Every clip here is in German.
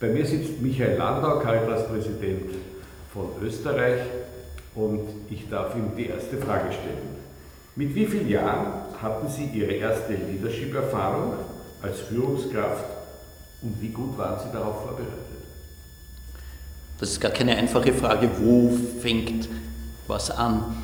Bei mir sitzt Michael Landau, Caritas-Präsident von Österreich und ich darf ihm die erste Frage stellen. Mit wie vielen Jahren hatten Sie Ihre erste Leadership-Erfahrung als Führungskraft und wie gut waren Sie darauf vorbereitet? Das ist gar keine einfache Frage, wo fängt was an.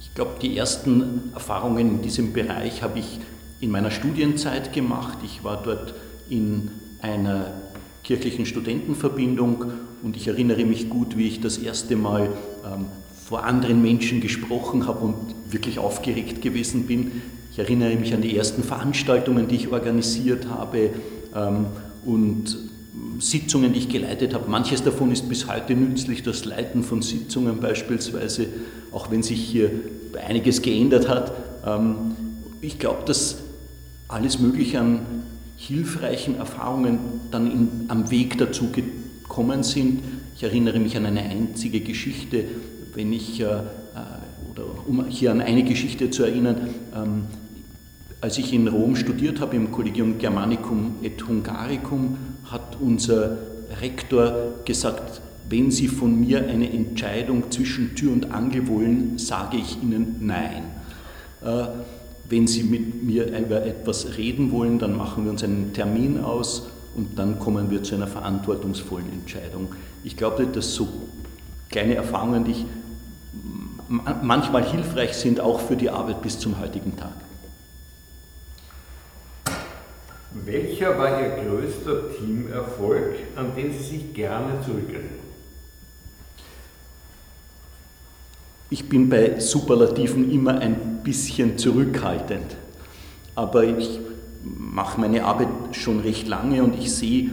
Ich glaube, die ersten Erfahrungen in diesem Bereich habe ich in meiner Studienzeit gemacht. Ich war dort in einer kirchlichen Studentenverbindung und ich erinnere mich gut, wie ich das erste Mal ähm, vor anderen Menschen gesprochen habe und wirklich aufgeregt gewesen bin. Ich erinnere mich an die ersten Veranstaltungen, die ich organisiert habe ähm, und Sitzungen, die ich geleitet habe. Manches davon ist bis heute nützlich, das Leiten von Sitzungen beispielsweise, auch wenn sich hier einiges geändert hat. Ähm, ich glaube, dass alles Mögliche an hilfreichen Erfahrungen dann in, am Weg dazu gekommen sind. Ich erinnere mich an eine einzige Geschichte, wenn ich, äh, äh, oder um hier an eine Geschichte zu erinnern, ähm, als ich in Rom studiert habe, im Collegium Germanicum et Hungaricum, hat unser Rektor gesagt, wenn Sie von mir eine Entscheidung zwischen Tür und Angel wollen, sage ich Ihnen Nein. Äh, wenn Sie mit mir über etwas reden wollen, dann machen wir uns einen Termin aus und dann kommen wir zu einer verantwortungsvollen Entscheidung. Ich glaube, dass so kleine Erfahrungen, die ich manchmal hilfreich sind, auch für die Arbeit bis zum heutigen Tag. Welcher war Ihr größter Teamerfolg, an den Sie sich gerne zurückerinnern? Ich bin bei Superlativen immer ein bisschen zurückhaltend, aber ich mache meine Arbeit schon recht lange und ich sehe,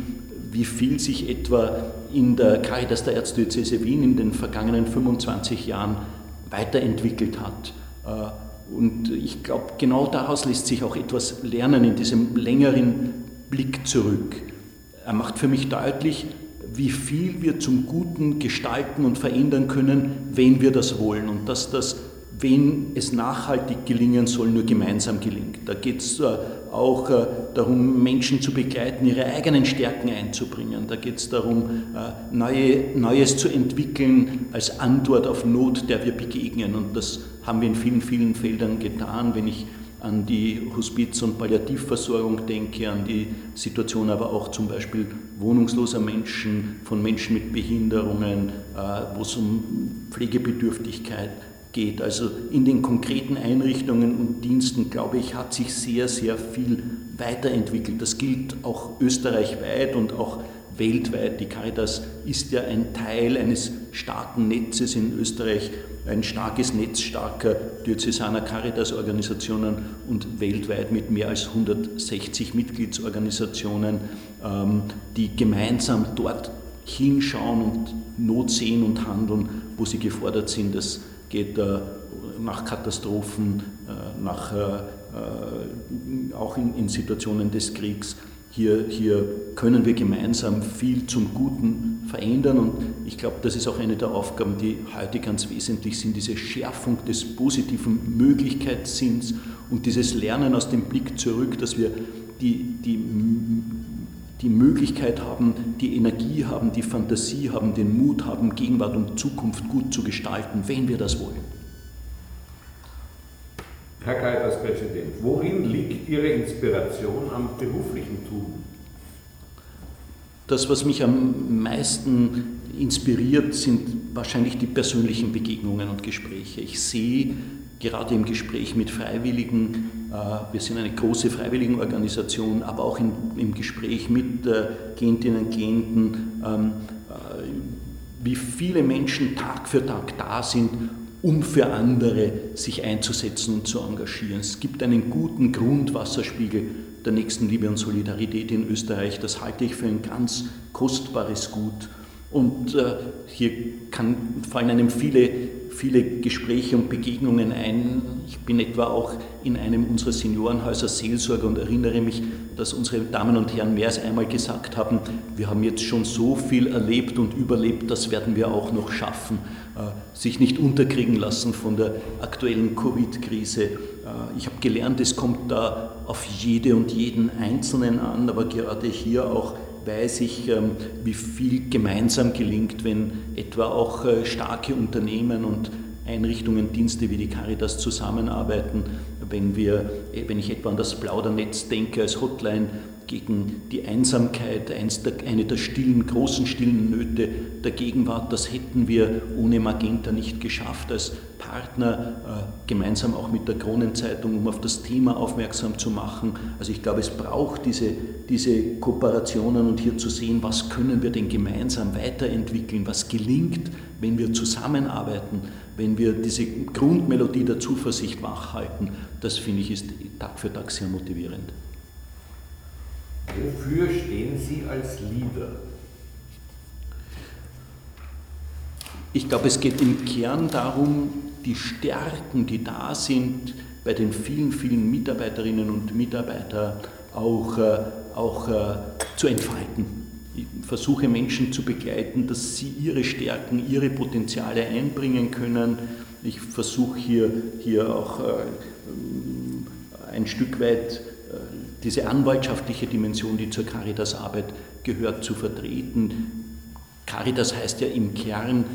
wie viel sich etwa in der Caritas der Erzdiözese Wien in den vergangenen 25 Jahren weiterentwickelt hat. Äh, und ich glaube, genau daraus lässt sich auch etwas lernen in diesem längeren Blick zurück. Er macht für mich deutlich, wie viel wir zum Guten gestalten und verändern können, wenn wir das wollen. Und dass das, wenn es nachhaltig gelingen soll, nur gemeinsam gelingt. Da geht es äh, auch äh, darum, Menschen zu begleiten, ihre eigenen Stärken einzubringen. Da geht es darum, äh, neue, Neues zu entwickeln als Antwort auf Not, der wir begegnen. Und das haben wir in vielen, vielen Feldern getan. Wenn ich an die Hospiz- und Palliativversorgung denke, an die Situation aber auch zum Beispiel wohnungsloser Menschen, von Menschen mit Behinderungen, wo es um Pflegebedürftigkeit geht geht. Also in den konkreten Einrichtungen und Diensten, glaube ich, hat sich sehr, sehr viel weiterentwickelt. Das gilt auch österreichweit und auch weltweit. Die Caritas ist ja ein Teil eines starken Netzes in Österreich, ein starkes Netz starker diözesaner Caritas-Organisationen und weltweit mit mehr als 160 Mitgliedsorganisationen, ähm, die gemeinsam dort hinschauen und Not sehen und handeln, wo sie gefordert sind. Das geht äh, nach Katastrophen, äh, nach, äh, auch in, in, Situationen des Kriegs. Hier, hier können wir gemeinsam viel zum Guten verändern und ich glaube, das ist auch eine der Aufgaben, die heute ganz wesentlich sind, diese Schärfung des positiven Möglichkeitssinns und dieses Lernen aus dem Blick zurück, dass wir die, die die Möglichkeit haben, die Energie haben, die Fantasie haben, den Mut haben, Gegenwart und Zukunft gut zu gestalten, wenn wir das wollen. Herr Caritas-Präsident, worin liegt Ihre Inspiration am beruflichen Tun? Das, was mich am meisten inspiriert, sind wahrscheinlich die persönlichen Begegnungen und Gespräche. Ich sehe gerade im Gespräch mit Freiwilligen, äh, wir sind eine große Freiwilligenorganisation, aber auch im Gespräch mit äh, Klientinnen und Klienten, ähm, äh, wie viele Menschen Tag für Tag da sind, um für andere sich einzusetzen und zu engagieren. Es gibt einen guten Grundwasserspiegel der Nächstenliebe und Solidarität in Österreich. Das halte ich für ein ganz kostbares Gut. Und hier kann, fallen einem viele viele Gespräche und Begegnungen ein. Ich bin etwa auch in einem unserer Seniorenhäuser Seelsorge und erinnere mich, dass unsere Damen und Herren mehr als einmal gesagt haben, wir haben jetzt schon so viel erlebt und überlebt, das werden wir auch noch schaffen. Äh, sich nicht unterkriegen lassen von der aktuellen Covid-Krise. Äh, ich habe gelernt, es kommt da auf jede und jeden Einzelnen an, aber gerade hier auch weiß ich, ähm, wie viel gemeinsam gelingt, wenn etwa auch äh, starke Unternehmen und Einrichtungen, Dienste wie die Caritas zusammenarbeiten. Wenn, wir, äh, wenn ich etwa an das Plaudernetz denke als Hotline, gegen die Einsamkeit, eine der stillen, großen stillen Nöte der Gegenwart. Das hätten wir ohne Magenta nicht geschafft als Partner, äh, gemeinsam auch mit der Kronenzeitung, um auf das Thema aufmerksam zu machen. Also ich glaube, es braucht diese, diese Kooperationen und hier zu sehen, was können wir denn gemeinsam weiterentwickeln, was gelingt, wenn wir zusammenarbeiten, wenn wir diese Grundmelodie der Zuversicht wachhalten. Das finde ich ist Tag für Tag sehr motivierend. Wofür stehen Sie als Leader? Ich glaube, es geht im Kern darum, die Stärken, die da sind, bei den vielen, vielen Mitarbeiterinnen und Mitarbeitern auch, äh, auch äh, zu entfalten. Ich versuche Menschen zu begleiten, dass sie ihre Stärken, ihre Potenziale einbringen können. Ich versuche hier, hier auch äh, ein Stück weit diese anwaltschaftliche Dimension, die zur Caritas-Arbeit gehört, zu vertreten. Caritas heißt ja im Kern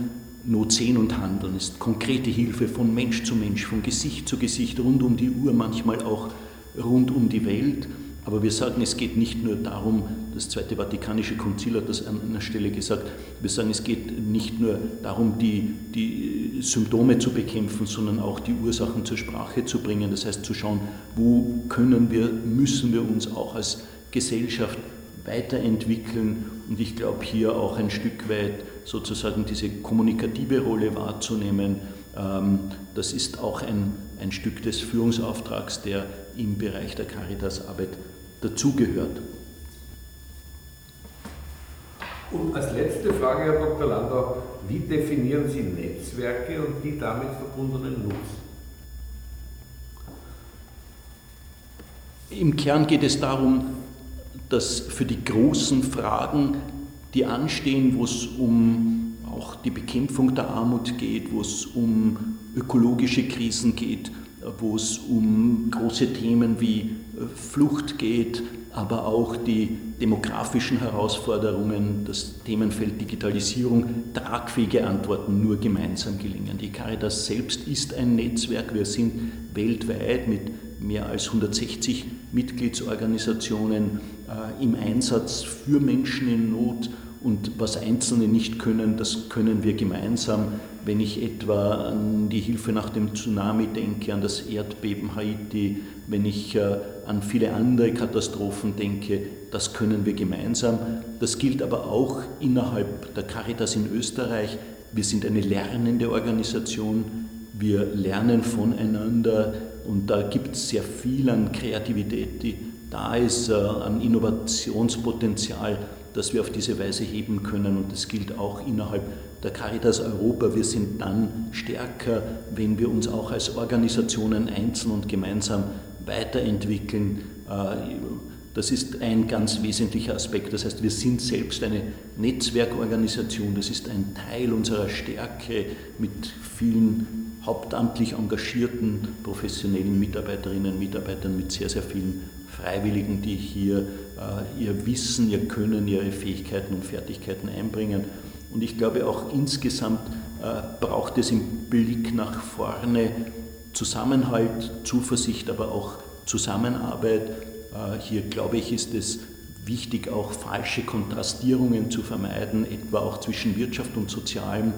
Not sehen und handeln, ist konkrete Hilfe von Mensch zu Mensch, von Gesicht zu Gesicht, rund um die Uhr, manchmal auch rund um die Welt. Aber wir sagen, es geht nicht nur darum, das Zweite Vatikanische Konzil hat das an einer Stelle gesagt, wir sagen, es geht nicht nur darum, die, die Symptome zu bekämpfen, sondern auch die Ursachen zur Sprache zu bringen. Das heißt, zu schauen, wo können wir, müssen wir uns auch als Gesellschaft weiterentwickeln und ich glaube hier auch ein Stück weit sozusagen diese kommunikative Rolle wahrzunehmen. Ähm, das ist auch ein, ein Stück des Führungsauftrags, der im Bereich der Caritas-Arbeit dazugehört. Und als letzte Frage, Herr Dr. Landau, wie definieren Sie Netzwerke und die damit verbundenen Nutzen? Im Kern geht es darum, dass für die großen Fragen, die anstehen, wo es um auch die Bekämpfung der Armut geht, wo es um ökologische Krisen geht, wo es um große Themen wie Flucht geht, aber auch die demografischen Herausforderungen, das Themenfeld Digitalisierung, tragfähige Antworten nur gemeinsam gelingen. Die Caritas selbst ist ein Netzwerk. Wir sind weltweit mit mehr als 160 Mitgliedsorganisationen äh, im Einsatz für Menschen in Not und was Einzelne nicht können, das können wir gemeinsam. Wenn ich etwa an die Hilfe nach dem Tsunami denke, an das Erdbeben Haiti, wenn ich äh, an viele andere Katastrophen denke, das können wir gemeinsam. Das gilt aber auch innerhalb der Caritas in Österreich. Wir sind eine lernende Organisation. Wir lernen voneinander und da gibt es sehr viel an Kreativität, die da ist, äh, an Innovationspotenzial das wir auf diese Weise heben können. Und das gilt auch innerhalb der Caritas Europa. Wir sind dann stärker, wenn wir uns auch als Organisationen einzeln und gemeinsam weiterentwickeln. Äh, das ist ein ganz wesentlicher Aspekt. Das heißt, wir sind selbst eine Netzwerkorganisation. Das ist ein Teil unserer Stärke mit vielen hauptamtlich engagierten professionellen Mitarbeiterinnen und Mitarbeitern, mit sehr, sehr vielen Freiwilligen, die hier äh, ihr Wissen, ihr Können, ihre Fähigkeiten und Fertigkeiten einbringen. Und ich glaube auch insgesamt äh, braucht es im Blick nach vorne Zusammenhalt, Zuversicht, aber auch Zusammenarbeit. Äh, hier glaube ich, ist es wichtig, auch falsche Kontrastierungen zu vermeiden, etwa auch zwischen Wirtschaft und Sozialem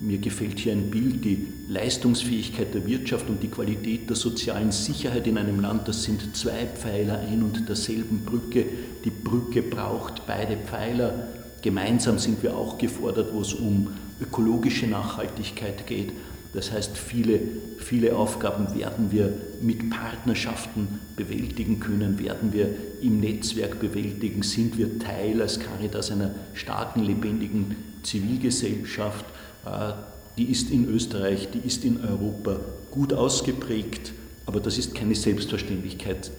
mir gefällt hier ein Bild, die Leistungsfähigkeit der Wirtschaft und die Qualität der sozialen Sicherheit in einem Land, das sind zwei Pfeiler ein und derselben Brücke. Die Brücke braucht beide Pfeiler. Gemeinsam sind wir auch gefordert, wo es um ökologische Nachhaltigkeit geht. Das heißt, viele, viele Aufgaben werden wir mit Partnerschaften bewältigen können, werden wir im Netzwerk bewältigen, sind wir Teil als Caritas einer starken, lebendigen Zivilgesellschaft. Äh, die ist in Österreich, die ist in Europa gut ausgeprägt, aber das ist keine Selbstverständlichkeit,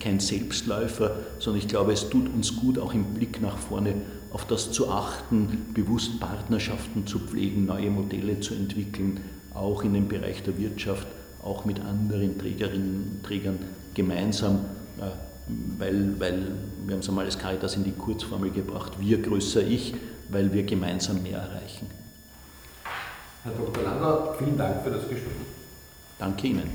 kein Selbstläufer, sondern ich glaube, es tut uns gut, auch im Blick nach vorne auf das zu achten, bewusst Partnerschaften zu pflegen, neue Modelle zu entwickeln, auch in dem Bereich der Wirtschaft, auch mit anderen Trägerinnen und Trägern gemeinsam. Äh, weil, weil wir haben es einmal als Caritas in die Kurzformel gebracht, wir größer ich, weil wir gemeinsam mehr erreichen. Herr Dr. Lander, vielen Dank für das Gespräch. Danke Ihnen.